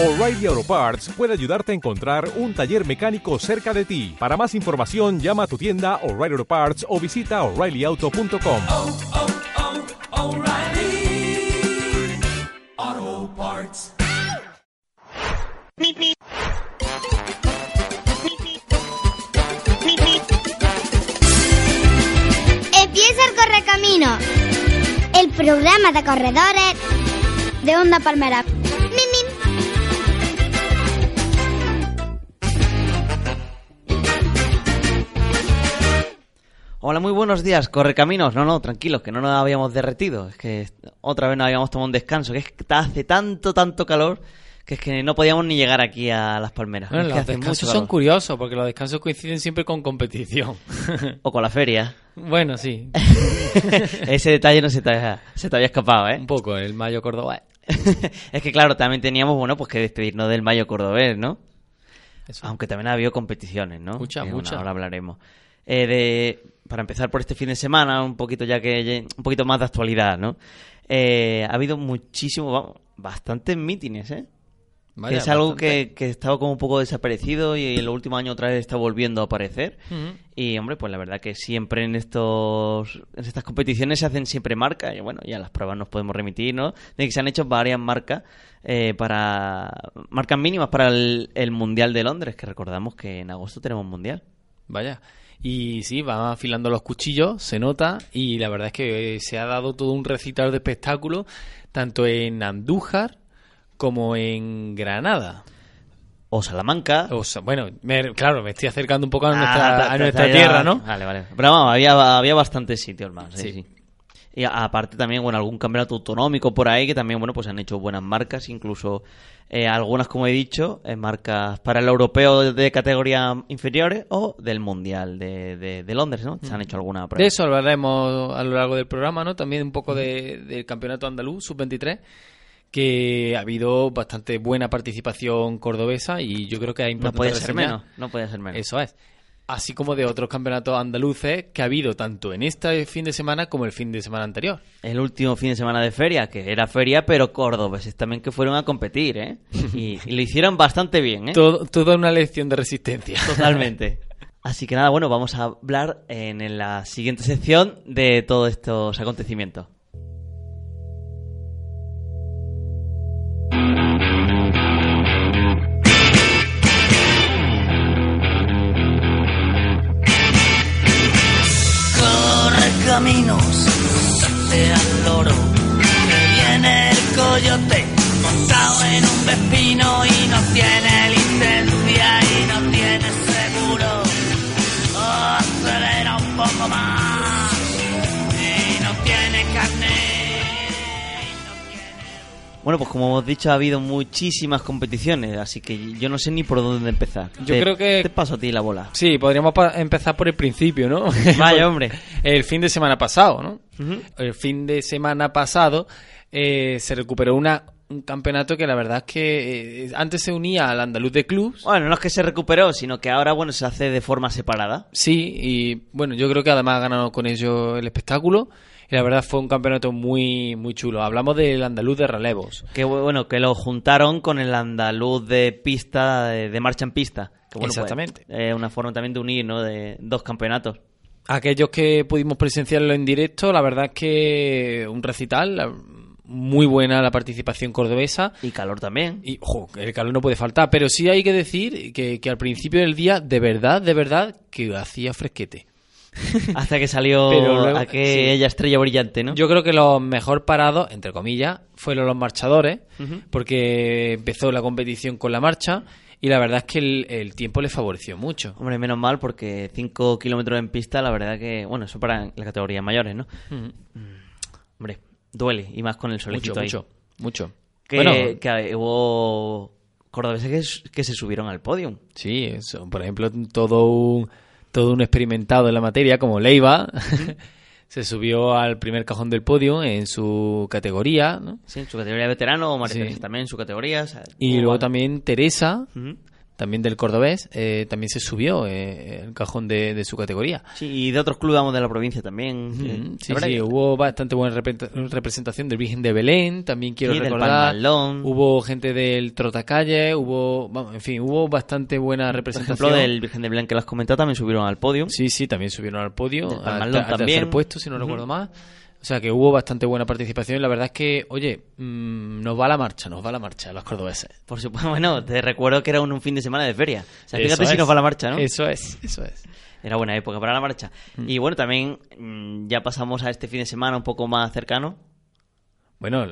O'Reilly Auto Parts puede ayudarte a encontrar un taller mecánico cerca de ti. Para más información, llama a tu tienda O'Reilly Auto Parts o visita oreillyauto.com. oh, oh, O'Reilly Auto Parts. Empieza el Correcamino, el programa de corredores de Onda Palmera. Hola, muy buenos días, correcaminos. No, no, tranquilos, que no nos habíamos derretido. Es que otra vez nos habíamos tomado un descanso, que es que hace tanto, tanto calor que es que no podíamos ni llegar aquí a las palmeras. Bueno, Es que los descansos son curiosos porque los descansos coinciden siempre con competición. O con la feria. bueno, sí, Ese detalle no se te, había, se te había escapado, ¿eh? un poco el Mayo Córdoba. es que claro, también teníamos, bueno, pues que despedirnos del Mayo Cordobés, ¿no? Eso. Aunque también ha habido competiciones, ¿no? Muchas, muchas. ahora hablaremos. Eh, de, para empezar por este fin de semana, un poquito ya que un poquito más de actualidad, ¿no? Eh, ha habido muchísimo, vamos, bastantes mítines, ¿eh? Vaya, que es algo bastante. que, que estaba como un poco desaparecido y en los últimos años otra vez está volviendo a aparecer. Y hombre, pues la verdad que siempre en estos en estas competiciones se hacen siempre marcas. Y bueno, ya las pruebas nos podemos remitir, ¿no? De que se han hecho varias marcas eh, para marcas mínimas para el, el Mundial de Londres, que recordamos que en agosto tenemos Mundial. Vaya. Y sí, van afilando los cuchillos, se nota, y la verdad es que se ha dado todo un recital de espectáculo, tanto en Andújar como en Granada. O Salamanca. O bueno, me- claro, me estoy acercando un poco a Ah, nuestra, a tierra, ¿no? Vale, vale. Pero vamos, había, había bastantes sitios más. sí, Sí. sí. Y aparte también, bueno, algún campeonato autonómico por ahí que también, bueno, pues han hecho buenas marcas, incluso eh, algunas, como he dicho, eh, marcas para el europeo de categorías inferiores o del mundial de, de, de Londres, ¿no? Se han hecho alguna prueba. De eso hablaremos a lo largo del programa, ¿no? También un poco de- del campeonato andaluz, sub-23, que ha habido bastante buena participación cordobesa y yo creo que No importante ser reseñar- menos, no podía ser menos. Eso es. Así como de otros campeonatos andaluces que ha habido tanto en este fin de semana como el fin de semana anterior. El último fin de semana de feria, que era feria, pero cordobeses también que fueron a competir, ¿eh? Y, y lo hicieron bastante bien, ¿eh? Todo, toda una lección de resistencia. Totalmente. Así que nada, bueno, vamos a hablar en, en la siguiente sección de todos estos acontecimientos. Coyote, montado en un vespino y no tiene licencia y no tiene seguro. Oh, acelera un poco más y no tiene carne. Bueno, pues como hemos dicho, ha habido muchísimas competiciones, así que yo no sé ni por dónde empezar. Yo Te- creo que- Te paso a ti la bola. Sí, podríamos pa- empezar por el principio, ¿no? Vaya, hombre. El fin de semana pasado, ¿no? Ujú. El fin de semana pasado eh, se recuperó una, un campeonato que la verdad es que eh, antes se unía al andaluz de clubs. Bueno, no es que se recuperó, sino que ahora, bueno, se hace de forma separada. Sí, y bueno, yo creo que además ha ganado con ello el espectáculo. Y la verdad fue un campeonato muy, muy chulo. Hablamos del andaluz de relevos. Que bueno, que lo juntaron con el andaluz de pista, de, de marcha en pista. Que, bueno, pues, Exactamente. una forma también de unir, ¿no? De dos campeonatos. Aquellos que pudimos presenciarlo en directo, la verdad es que un recital, muy buena la participación cordobesa. Y calor también. Y ojo, el calor no puede faltar, pero sí hay que decir que, que al principio del día, de verdad, de verdad, que hacía fresquete. Hasta que salió luego- aquella estrella brillante, ¿no? Yo creo que los mejor parados, entre comillas, fueron los marchadores, porque empezó la competición con la marcha y la verdad es que el, el tiempo le favoreció mucho. Hombre, menos mal porque 5 kilómetros en pista, la verdad que, bueno, eso para las categorías mayores, ¿no? Ujú. Hombre, duele, y más con el Mucho, solecito ahí. mucho, mucho. Que, Bueno, que hubo cordobeses que, se subieron al podium. sí, eso, por ejemplo, todo un, todo un experimentado en la materia, como Leiva, se subió al primer cajón del podio en su categoría, ¿no? Sí, en su categoría de veterano, o María Sí. También en su categoría. o sea, Y luego también Teresa. También del cordobés, eh, también se subió eh, el cajón de, de su categoría. Sí, y de otros clubes de la provincia también. Mm, Eh, Sí, sí, que- hubo bastante buena repre- representación del Virgen de Belén, también quiero Sí, del recordar. Palmalón. Hubo gente del Trotacalle, hubo, vamos, en fin, hubo bastante buena Por representación. ejemplo, del Virgen de Belén que lo has comentado también subieron al podio. Sí, sí, también subieron al podio, Del al, al tercer también. puesto, si no Ujú. recuerdo más. O sea que hubo bastante buena participación y la verdad es que, oye, mm, nos va la marcha, nos va la marcha los cordobeses. Por supuesto, bueno, te recuerdo que era un, un fin de semana de feria. O sea, fíjate si nos va la marcha, ¿no? Eso es, eso es. Era buena época para la marcha. Mm. Y bueno, también mm, ya pasamos a este fin de semana un poco más cercano. Bueno,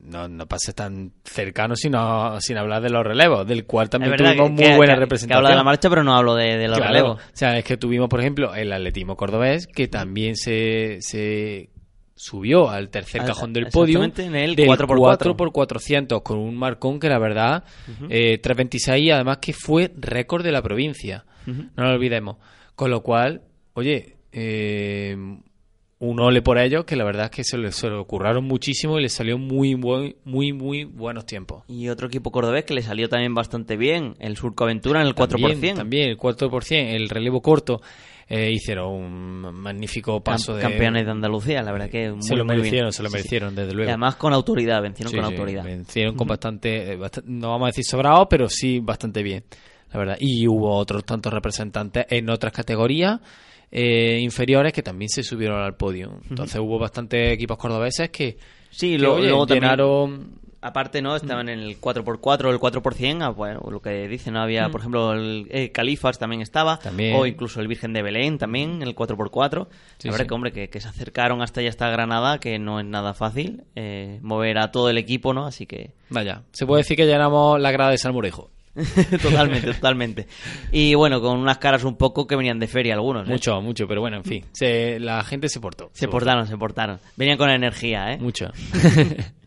no, no pases tan cercano sino, sin hablar de los relevos, del cual también tuvimos que, muy que- buena que- representación. Que habla de la marcha, pero no hablo de, de los Claro. relevos. O sea, es que tuvimos, por ejemplo, el atletismo cordobés, que también se, se subió al tercer cajón del podio. en el del 4x4. 4x400, con un marcón que la verdad, eh, 326, además que fue récord de la provincia. No lo olvidemos. Con lo cual, oye, eh, un ole por ellos, que la verdad es que se, le- se lo curraron muchísimo y les salió muy, muy, muy, muy buenos tiempos. Y otro equipo cordobés que le salió también bastante bien, el Surco Aventura en el 4%. También, también el 4%, el relevo corto, eh, hicieron un magnífico paso de... Campeones de Andalucía, la verdad que muy, se lo bien. merecieron, se lo Sí, sí. merecieron, desde Y luego. además con autoridad, vencieron Sí, con autoridad. vencieron con bastante, eh, no vamos a decir sobrado, pero sí bastante bien, la verdad. Y hubo otros tantos representantes en otras categorías eh, inferiores que también se subieron al podio. Entonces hubo bastantes equipos cordobeses que, Sí, que, lo- oye, luego también- llenaron... Aparte, ¿no? Estaban en el 4x4 o el 4%, ah, bueno, lo que dicen, ¿no? Había, por ejemplo, el, eh, Califas también estaba, También. o incluso el Virgen de Belén también, el 4x4. Sí, la verdad sí. que, hombre, que, que se acercaron hasta allá, hasta Granada, que no es nada fácil eh, mover a todo el equipo, ¿no? Así que Vaya, se puede decir que llenamos la grada de Salmorejo. totalmente, totalmente. Y bueno, con unas caras un poco que venían de feria algunos, ¿eh? Mucho, mucho, pero bueno, en fin, se, la gente se portó. Se portaron, se portaron. Venían con energía, ¿eh? Mucho.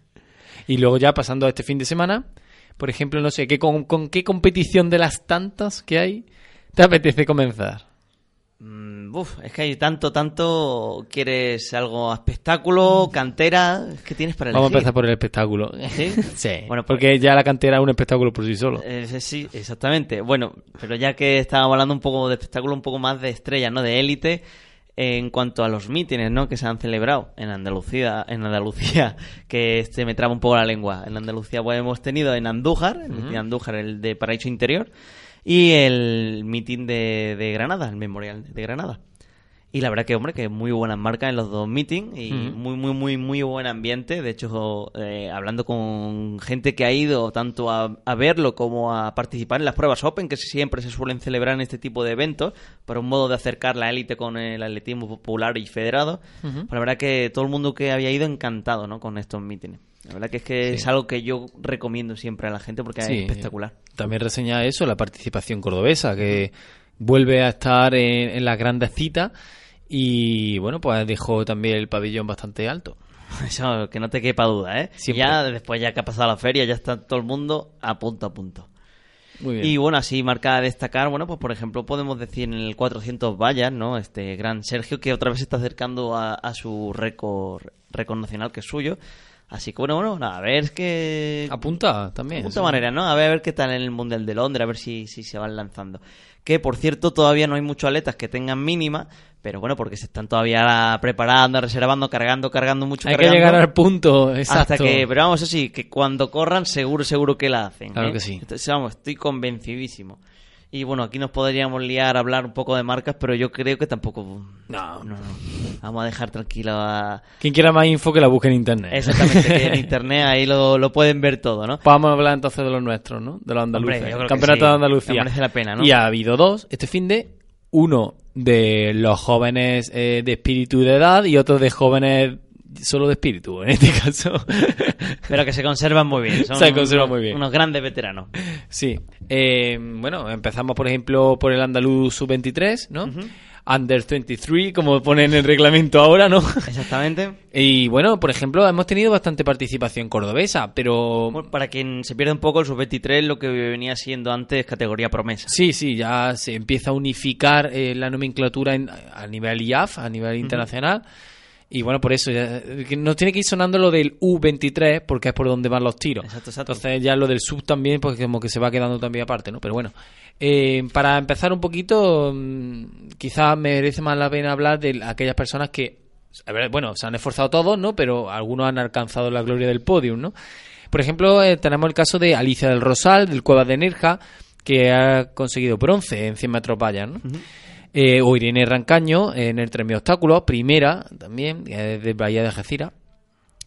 y luego ya pasando a este fin de semana, por ejemplo, no sé, ¿qué, con, con qué competición de las tantas que hay te apetece comenzar? Mm, uf, es que hay tanto, tanto. ¿Quieres algo a espectáculo, cantera? ¿Qué tienes para elegir? Vamos a empezar por el espectáculo. ¿Sí? Sí, Bueno, pues- porque ya la cantera es un espectáculo por sí solo. Eh, sí, exactamente. Bueno, pero ya que estábamos hablando un poco de espectáculo, un poco más de estrella, ¿no? De élite, en cuanto a los mítines, ¿no? Que se han celebrado en Andalucía, en Andalucía, que este me traba un poco la lengua. En Andalucía, pues hemos tenido en Andújar, de Andújar, el de Paraíso Interior, y el mitin de, de Granada, el memorial de Granada. Y la verdad que, hombre, que muy buenas marcas en los dos meetings y muy, muy, muy, muy buen ambiente. De hecho, eh, hablando con gente que ha ido tanto a, a verlo como a participar en las pruebas Open, que siempre se suelen celebrar en este tipo de eventos, para un modo de acercar la élite con el atletismo popular y federado. Pues la verdad que todo el mundo que había ido encantado ¿no? con estos mítines. La verdad que es que Sí. es algo que yo recomiendo siempre a la gente porque Sí. es espectacular. También reseña eso, la participación cordobesa, que vuelve a estar en, en las grandes citas y, bueno, pues dejó también el pabellón bastante alto. Eso, que no te quepa duda, ¿eh? Siempre. Ya después, ya que ha pasado la feria, ya está todo el mundo a punto a punto. Muy bien. Y bueno, así marca a destacar, bueno, pues por ejemplo podemos decir en el 400 vallas, ¿no? Este gran Sergio que otra vez se está acercando a, a su récord, récord nacional que es suyo. Así que bueno, bueno, nada, a ver que... Apunta también. De puta sí. manera, ¿no? A ver, a ver qué tal en el Mundial de Londres, a ver si, si se van lanzando. Que, por cierto, todavía no hay muchos atletas que tengan mínima, pero bueno, porque se están todavía preparando, reservando, cargando, cargando mucho. Hay que llegar al punto exacto. Hasta que, pero vamos, eso sí, que cuando corran, seguro, seguro que la hacen. Claro ¿eh? que sí. Entonces, vamos, estoy convencidísimo. Y bueno, aquí nos podríamos liar a hablar un poco de marcas, pero yo creo que tampoco. No. no, no. Vamos a dejar tranquilo a. Quien quiera más info que la busque en internet. Exactamente, que en internet ahí lo, lo pueden ver todo, ¿no? Vamos a hablar entonces de los nuestros, ¿no? De los andaluces. Hombre, yo creo el que campeonato sí. de Andalucía. Me merece la pena, ¿no? Y ha habido dos este fin de. Uno de los jóvenes eh, de espíritu de edad y otro de jóvenes solo de espíritu, en este caso. Pero que se conservan muy bien. Son Se conservan unos- muy bien. Unos grandes veteranos. Sí. Eh, bueno, empezamos, por ejemplo, por el andaluz sub-23, ¿no? Under 23, como pone en el reglamento ahora, ¿no? Exactamente. y bueno, por ejemplo, hemos tenido bastante participación cordobesa, pero... Bueno, para quien se pierde un poco, el sub-23 lo que venía siendo antes categoría promesa. Sí, sí, ya se empieza a unificar eh, la nomenclatura en- a nivel IAF, a nivel internacional. Y bueno, por eso ya, nos tiene que ir sonando lo del U23 porque es por donde van los tiros. Exacto, exacto. Entonces ya lo del sub también, pues como que se va quedando también aparte, ¿no? Pero bueno, eh, para empezar un poquito, mm, quizás merece más la pena hablar de aquellas personas que, a ver, bueno, se han esforzado todos, ¿no? Pero algunos han alcanzado la gloria del podium, ¿no? Por ejemplo, eh, tenemos el caso de Alicia del Rosal, del Cuevas de Nerja, que ha conseguido bronce en 100 metros vallas, ¿no? Eh, o Irene Rancaño en el 3000 obstáculos, primera también, eh, de Bahía de Algeciras.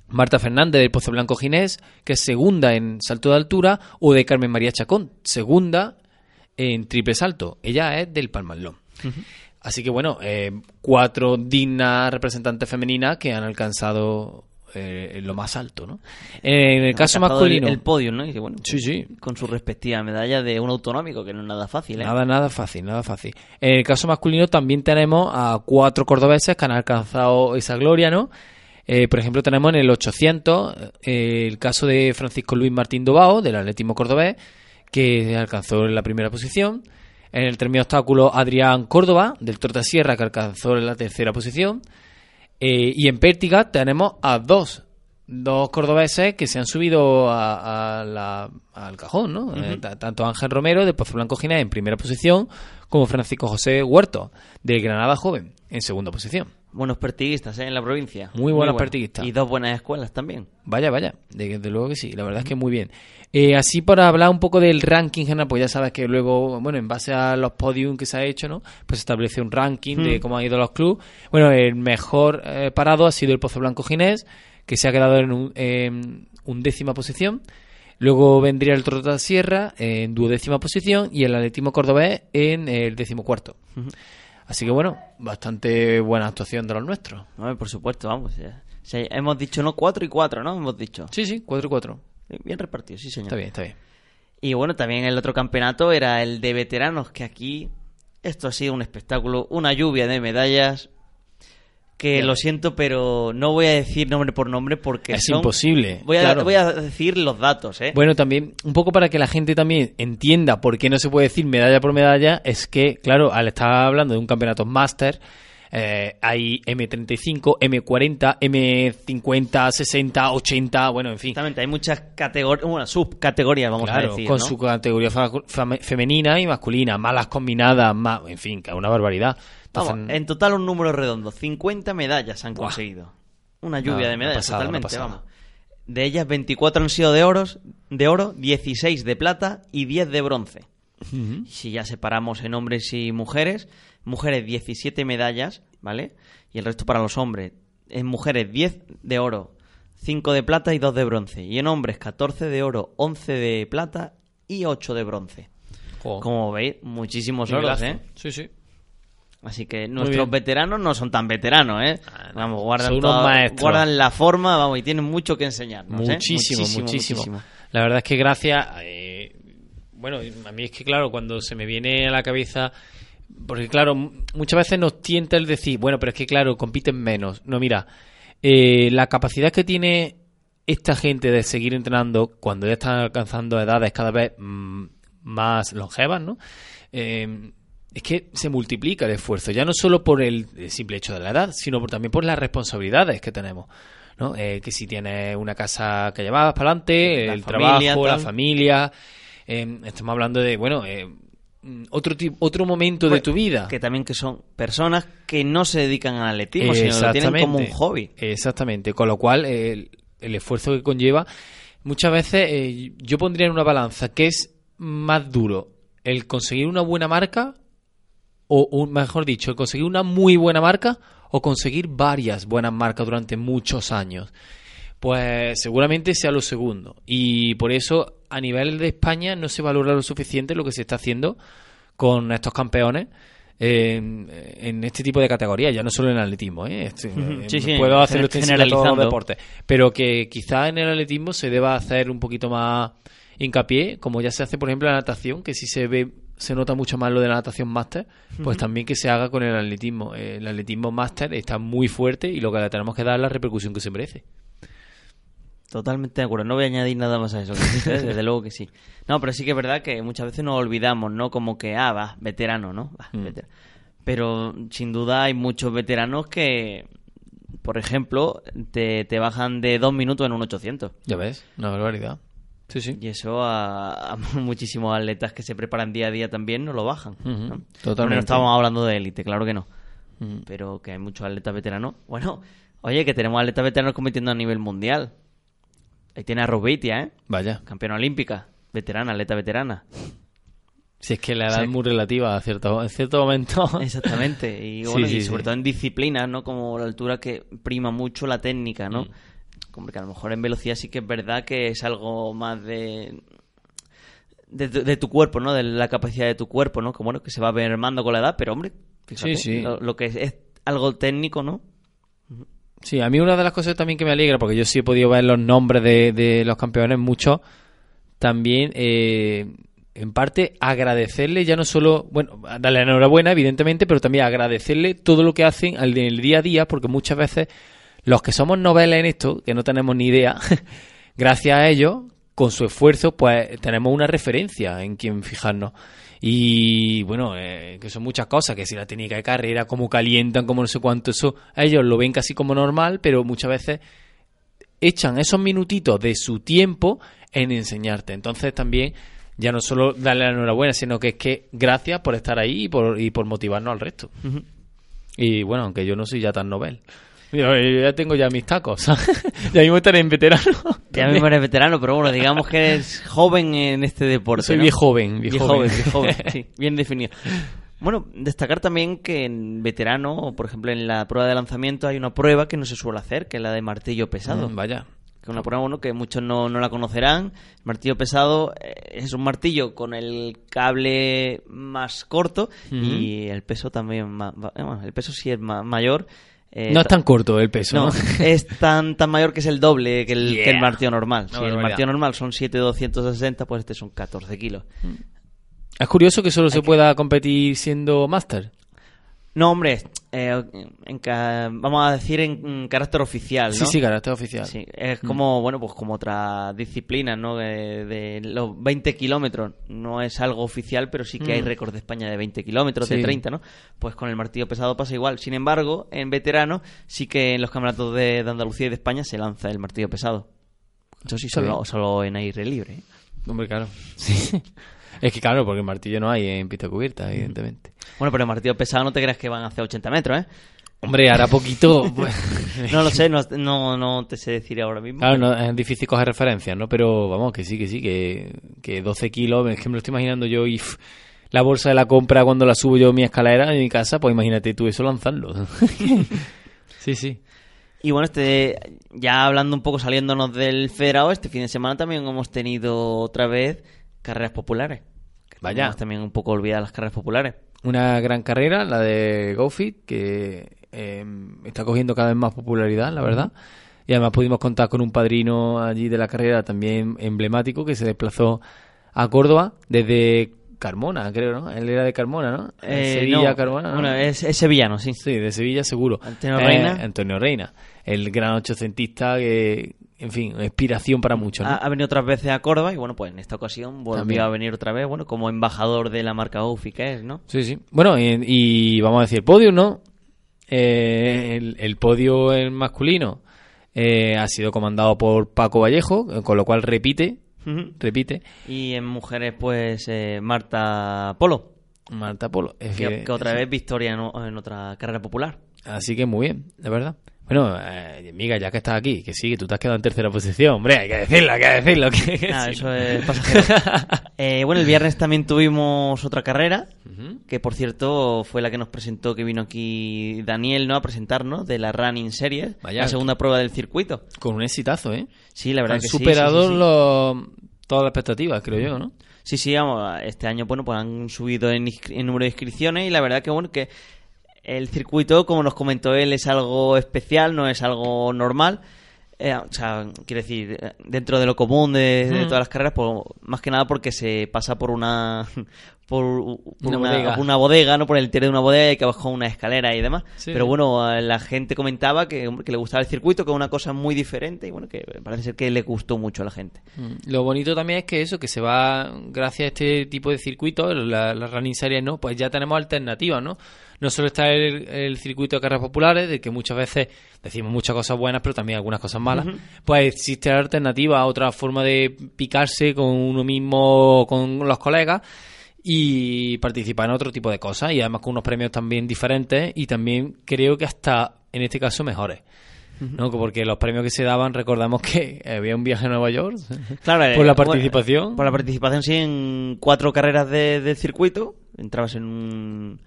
Marta Fernández del Pozo Blanco Ginés, que es segunda en salto de altura, o de Carmen María Chacón, segunda en triple salto. Ella es del Palmalón. Así que bueno, eh, cuatro dignas representantes femeninas que han alcanzado eh, lo más alto, ¿no? En el caso masculino, El, el podio, ¿no? Y que, bueno, Sí, sí. Con su respectiva medalla de un autonómico, que no es nada fácil, ¿eh? Nada, nada fácil, nada fácil. En el caso masculino también tenemos a cuatro cordobeses que han alcanzado esa gloria, ¿no? Eh, por ejemplo, tenemos en el 800 eh, el caso de Francisco Luis Martín Dobao, del atletismo cordobés, que alcanzó la primera posición. En el tercer obstáculo, Adrián Córdoba, del Tortasierra, que alcanzó la tercera posición. Eh, y en Pértiga tenemos a dos, dos cordobeses que se han subido a- a la- al cajón, ¿no? Eh, ta- tanto Ángel Romero de Pozo Blanco Ginés en primera posición, como Francisco José Huerto de Granada Joven en segunda posición. Buenos pertiguistas, ¿eh? En la provincia. Muy buenos buenos. pertiguistas. Y dos buenas escuelas también. Vaya, vaya, de- desde luego que sí, la verdad es que muy bien. Eh, así para hablar un poco del ranking general, pues ya sabes que luego, bueno, en base a los podium que se ha hecho, ¿no? Pues se establece un ranking de cómo han ido los clubes. Bueno, el mejor eh, parado ha sido el Pozo Blanco Ginés, que se ha quedado en un, en undécima posición. Luego vendría el Trota Sierra en duodécima posición y el Atletismo Cordobés en el decimocuarto. Así que bueno, bastante buena actuación de los nuestros. No, por supuesto, vamos. ya. O sea, hemos dicho, ¿no? Cuatro y cuatro, ¿no? Hemos dicho. Sí, sí, 4-4. Bien repartido, sí, señor. Está bien, está bien. Y bueno, también el otro campeonato era el de veteranos, que aquí esto ha sido un espectáculo, una lluvia de medallas. Que lo siento, pero no voy a decir nombre por nombre porque Es son- imposible, Voy a, claro. voy a decir los datos, ¿eh? Bueno, también, un poco para que la gente también entienda por qué no se puede decir medalla por medalla, es que, claro, al estar hablando de un campeonato máster, eh, hay M35, M40, M50, 60, 80, bueno, en fin. Exactamente, hay muchas categorías, bueno, subcategorías, vamos a decir. con ¿no? su categoría femenina y masculina, malas combinadas, más, en fin, que es una barbaridad. En total un número redondo, 50 medallas han Buah. conseguido. Una lluvia de medallas, pasada, totalmente, vamos. De ellas 24 han sido de oros, de oro, 16 de plata y 10 de bronce. Si ya separamos en hombres y mujeres, mujeres 17 medallas, ¿vale? Y el resto para los hombres. En mujeres 10 de oro, 5 de plata y 2 de bronce. Y en hombres 14 de oro, 11 de plata y 8 de bronce. Como veis, muchísimos oros. ¿eh? Sí, sí. Así que nuestros veteranos no son tan veteranos, ¿eh? Ah, no. Vamos, guardan, toda- guardan la forma, vamos, y tienen mucho que enseñarnos, ¿eh? Muchísimo, muchísimo, La verdad es que gracias. eh, bueno, a mí es que, claro, cuando se me viene a la cabeza. Porque, claro, muchas veces nos tienta el decir, bueno, pero es que, claro, compiten menos. No, mira, eh, la capacidad que tiene esta gente de seguir entrenando cuando ya están alcanzando edades cada vez mm, más longevas, ¿no? Eh, es que se multiplica el esfuerzo, ya no solo por el, simple hecho de la edad, sino por, también por las responsabilidades que tenemos. ¿no? Eh, que si tienes una casa que llevas para adelante, La el familia, trabajo, la familia. eh, estamos hablando de, bueno, eh, otro, otro momento de tu vida. Que también que son personas que no se dedican al atletismo, sino que lo tienen como un hobby. Exactamente. Con lo cual, eh, el, el esfuerzo que conlleva, muchas veces eh, yo pondría en una balanza que es más duro el conseguir una buena marca o, un- mejor dicho, conseguir una muy buena marca o conseguir varias buenas marcas durante muchos años. Pues seguramente sea lo segundo. Y por eso a nivel de España no se valora lo suficiente lo que se está haciendo con estos campeones en, en este tipo de categorías, ya no solo en el atletismo. ¿eh? Este, eh, Sí, sí, puedo hacerlo todos los deportes. Pero que quizá en el atletismo se deba hacer un poquito más hincapié, como ya se hace, por ejemplo, en la natación, que sí se ve se nota mucho más lo de la natación máster, pues también que se haga con el atletismo. El atletismo máster está muy fuerte y lo que le tenemos que dar es la repercusión que se merece. Totalmente de acuerdo. No voy a añadir nada más a eso. Desde luego que sí. No, pero sí que es verdad que muchas veces nos olvidamos, ¿no? Como que, ah, va, veterano, ¿no? Va, Mm. vetera- Pero sin duda hay muchos veteranos que por ejemplo, te, te bajan de dos minutos en un 800. Ya ves, una barbaridad. Sí, sí. Y eso a, a muchísimos atletas que se preparan día a día también no lo bajan. Ujú, ¿no? totalmente. No estábamos hablando de élite, claro que no. Pero que hay muchos atletas veteranos. Bueno, oye, que tenemos atletas veteranos compitiendo a nivel mundial. Ahí tiene a Rubeitia, ¿eh? Vaya. Campeona olímpica. Veterana, atleta veterana. Si es que la edad es muy relativa a cierto, en cierto momento. Exactamente. Y, bueno, sí, y sobre sí. todo en disciplinas, ¿no? Como la altura que prima mucho la técnica, Mm. Como que a lo mejor en velocidad sí que es verdad que es algo más de... De, tu- de tu cuerpo, ¿no? De la capacidad de tu cuerpo, ¿no? Que bueno, que se va mermando con la edad, pero hombre, fíjate, Sí, sí. Lo, lo que es, es algo técnico, ¿no? Sí, a mí una de las cosas también que me alegra, porque yo sí he podido ver los nombres de, de los campeones, muchos, también, eh, en parte, agradecerle ya no solo, bueno, darle enhorabuena, evidentemente, pero también agradecerle todo lo que hacen al en el día a día, porque muchas veces los que somos noveles en esto, que no tenemos ni idea, gracias a ellos, con su esfuerzo, pues tenemos una referencia en quien fijarnos. Y bueno, eh, que son muchas cosas, que si la técnica de carrera, cómo calientan, cómo no sé cuánto, eso ellos lo ven casi como normal, pero muchas veces echan esos minutitos de su tiempo en enseñarte. Entonces también ya no solo darle la enhorabuena, sino que es que gracias por estar ahí y por, y por motivarnos al resto. Y bueno, aunque yo no soy ya tan novel. Yo, ya tengo ya mis tacos. ya mismo estaré en veterano. Ya mismo eres veterano, pero bueno, digamos que eres joven en este deporte. Soy ¿no? viejo joven, viejo Viejo joven, joven. viejo joven, sí, bien definido. Bueno, destacar también que en veterano, por ejemplo en la prueba de lanzamiento, hay una prueba que no se suele hacer, que es la de martillo pesado. Mm, Vaya. Que es una prueba bueno, que muchos no, no la conocerán. Martillo pesado eh, es un martillo con el cable más corto y el peso también, ma- va- bueno, el peso sí es ma- mayor. Eh, No es tan corto el peso, no, ¿no? es tan, tan mayor que es el doble que el, Yeah. que el martillo normal. Si el martillo normal son 7,260, pues este son 14 kilos. Es curioso que solo se pueda competir siendo máster. No, hombre, eh, en ca- vamos a decir en, en carácter oficial, ¿no? Sí, sí, carácter oficial. Sí, es como, bueno, pues como otra disciplina, ¿no? De, de los 20 kilómetros. No es algo oficial, pero sí que hay Mm. récord de España de 20 kilómetros, de Sí. 30, ¿no? Pues con el martillo pesado pasa igual. Sin embargo, en veterano sí que en los campeonatos de, de Andalucía y de España se lanza el martillo pesado. Eso sí, solo en aire libre. ¿eh? Hombre, claro. Sí. Es que claro, porque el martillo no hay en pista cubierta, evidentemente. Bueno, pero el martillo pesado no te creas que van hacia 80 metros, ¿eh? Hombre, hará poquito. pues, No lo sé, no, no, no te sé decir ahora mismo. Claro, no, es difícil coger referencias, ¿no? Pero vamos, que sí, que sí, que, que 12 kilos, es que me lo estoy imaginando yo y pff, la bolsa de la compra cuando la subo yo a mi escalera en mi casa, pues imagínate tú eso lanzarlo. sí, sí. Y bueno, este ya hablando un poco saliéndonos del federado, este fin de semana también hemos tenido otra vez carreras populares. Vaya. tenemos también un poco olvidadas las carreras populares. Una gran carrera, la de GoFit, que eh, está cogiendo cada vez más popularidad, la verdad. Y además pudimos contar con un padrino allí de la carrera también emblemático que se desplazó a Córdoba desde Carmona, creo, ¿no? Él era de Carmona, ¿no? Eh, Sevilla, no, Carmona. ¿no? Bueno, es, es sevillano, sí. Sí, de Sevilla seguro. Antonio Eh, Reina. Antonio Reina, el gran ochocentista que, en fin, inspiración para muchos. ¿no? Ha, ha venido otras veces a Córdoba y bueno, pues en esta ocasión volvió También. a venir otra vez, bueno, como embajador de la marca UFI que es, ¿no? Sí, sí. Bueno, y, y vamos a decir, podio, ¿no? Eh, el, el podio en masculino eh, ha sido comandado por Paco Vallejo, eh, con lo cual repite, repite, Y en mujeres, pues eh, Marta Polo, Marta Polo. Es que, otra vez victoria en, en otra carrera popular. Así que muy bien, de verdad. Bueno, eh, amiga, ya que estás aquí, que sí, que tú te has quedado en tercera posición, hombre, hay que decirlo, hay que decirlo. Que, que Nada, eso es pasajero. Eh, bueno, el viernes también tuvimos otra carrera, Ujú. que por cierto fue la que nos presentó, que vino aquí Daniel, ¿no? A presentarnos de la Running Series, Vaya. la segunda prueba del circuito. Con un exitazo, ¿eh? Sí, la verdad Han que sí, superado sí, sí, sí. los- todas las expectativas, creo yo, ¿no? Sí, sí, vamos, este año, bueno, pues han subido en, en número de inscripciones y la verdad que, bueno, que el circuito, como nos comentó él, es algo especial, no es algo normal. Eh, o sea, quiero decir, dentro de lo común de, de Mm. todas las carreras, pues, más que nada porque se pasa por una por u- Una una, bodega. por una bodega, ¿no? Por el interior de una bodega y que bajar una escalera y demás. Sí. Pero bueno, la gente comentaba que, le gustaba el circuito, que es una cosa muy diferente y bueno, que parece ser que le gustó mucho a la gente. Mm. Lo bonito también es que eso, que se va, gracias a este tipo de circuitos, la, la running series, ¿no? Pues ya tenemos alternativas, ¿no? No solo está el, el circuito de carreras populares, de que muchas veces decimos muchas cosas buenas, pero también algunas cosas malas. Pues existe la alternativa, otra forma de picarse con uno mismo, con los colegas y participar en otro tipo de cosas y además con unos premios también diferentes y también creo que hasta en este caso mejores. ¿no? Porque los premios que se daban, recordamos que había un viaje a Nueva York. Claro, Por eh, la bueno, participación. por la participación, sí, en cuatro carreras de- del circuito. Entrabas en un,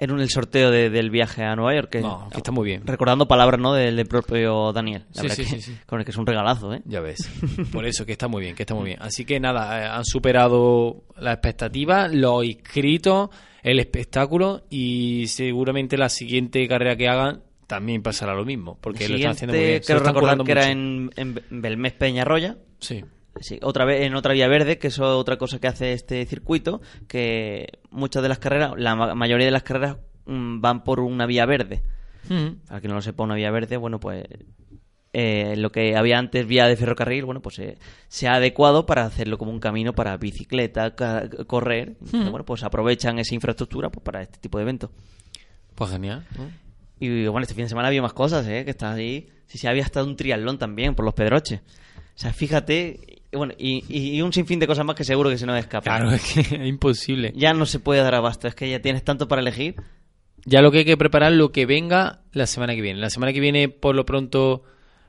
en un el sorteo de- del viaje a Nueva York. Que, No, que está muy bien. Recordando palabras, ¿no? Del, del propio Daniel. La Sí, sí, que- sí. Con el que es un regalazo, ¿eh? Ya ves. Por eso, que está muy bien, que está muy bien. Así que nada, eh, han superado las expectativas, los inscritos, el espectáculo y seguramente la siguiente carrera que hagan también pasará lo mismo. Porque lo están haciendo muy bien. Recordar que era en, en Belmés Peñarroya. Sí. Sí, otra vez en otra vía verde, que eso es otra cosa que hace este circuito, que muchas de las carreras, la ma- mayoría de las carreras mm, van por una vía verde. Mm. Para que no lo sepa, una vía verde, bueno, pues eh, lo que había antes vía de ferrocarril, bueno, pues eh, se ha adecuado para hacerlo como un camino para bicicleta, correr. Entonces, Bueno, pues aprovechan esa infraestructura pues, para este tipo de eventos. Pues genial. Y bueno, este fin de semana había más cosas, ¿eh? Que está ahí. Sí, sí, había hasta un triatlón también por los Pedroches. O sea, fíjate, bueno, y, y un sinfín de cosas más que seguro que se nos escapan. Claro, es que es imposible. Ya no se puede dar abasto, es que ya tienes tanto para elegir. Ya lo que hay que preparar lo que venga la semana que viene. La semana que viene, por lo pronto,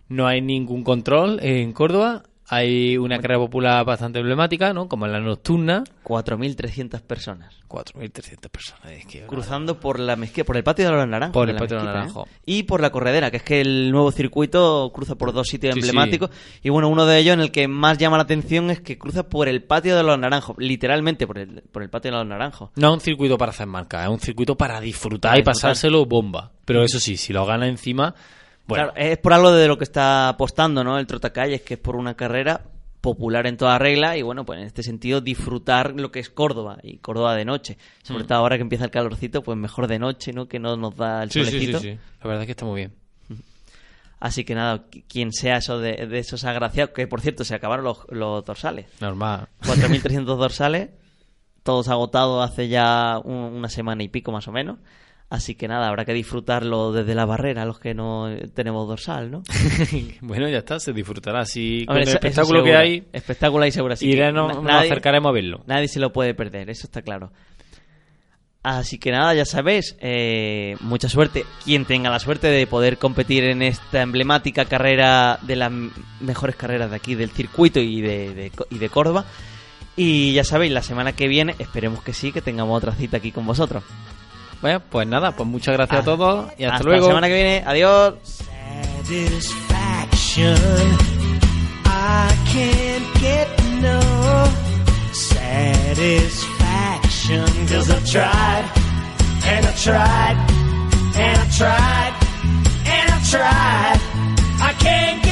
no hay ningún control en Córdoba. Hay una carrera popular bastante emblemática, ¿no? Como la nocturna. 4.300 personas 4.300 personas. Es que, cruzando por la mezquita, por el patio de los naranjos. Por el patio de los mezquita, ¿eh? Naranjos. Y por la corredera, que es que el nuevo circuito cruza por dos sitios Sí, emblemáticos. Y bueno, uno de ellos en el que más llama la atención es que cruza por el patio de los naranjos, literalmente por el, por el patio de los naranjos. No es un circuito para hacer marca, es un circuito para disfrutar Para y disfrutar. pasárselo bomba. Pero eso sí, si lo gana encima, bueno, Claro, es por algo de lo que está apostando, ¿no? El Trotacalles, que es por una carrera popular en toda regla y bueno, pues en este sentido disfrutar lo que es Córdoba y Córdoba de noche. Sobre todo ahora que empieza el calorcito, pues mejor de noche, ¿no? Que no nos da el sí, sí, sí, solecito. sí. La verdad es que está muy bien. Así que nada, qui- quien sea eso de, de esos agraciados, que por cierto se acabaron los, los dorsales. Normal. 4.300 dorsales, todos agotados hace ya un- una semana y pico más o menos. Así que nada, habrá que disfrutarlo desde la barrera, los que no tenemos dorsal, ¿no? bueno, ya está, se disfrutará así. Con el eso- eso espectáculo que hay, Espectáculo hay seguro. así que iremos, na- nos nadie- acercaremos a verlo. Nadie se lo puede perder, eso está claro. Así que nada, ya sabéis, eh, mucha suerte. Quien tenga la suerte de poder competir en esta emblemática carrera de las mejores carreras de aquí, del circuito y de, y de Córdoba. Y ya sabéis, la semana que viene, esperemos que sí, que tengamos otra cita aquí con vosotros. Bueno, pues nada, pues muchas gracias a todos y hasta, Hasta luego. la semana que viene, adiós. satisfaction. I can't